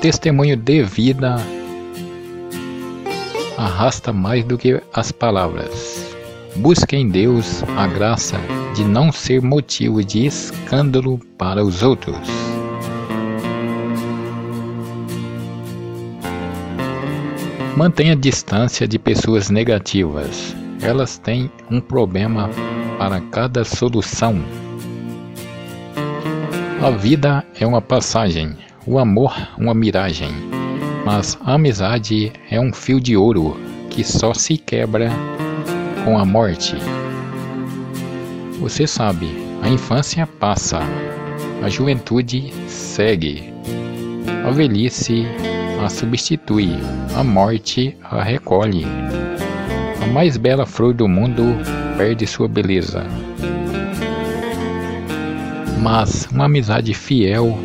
testemunho de vida arrasta mais do que as palavras. Busque em Deus a graça de não ser motivo de escândalo para os outros. Mantenha distância de pessoas negativas. Elas têm um problema para cada solução. A vida é uma passagem, o amor uma miragem, mas a amizade é um fio de ouro que só se quebra com a morte. Você sabe, a infância passa, a juventude segue, a velhice a substitui, a morte a recolhe. A mais bela flor do mundo perde sua beleza. Mas uma amizade fiel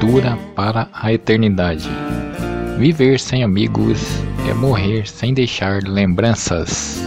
dura para a eternidade. Viver sem amigos é morrer sem deixar lembranças.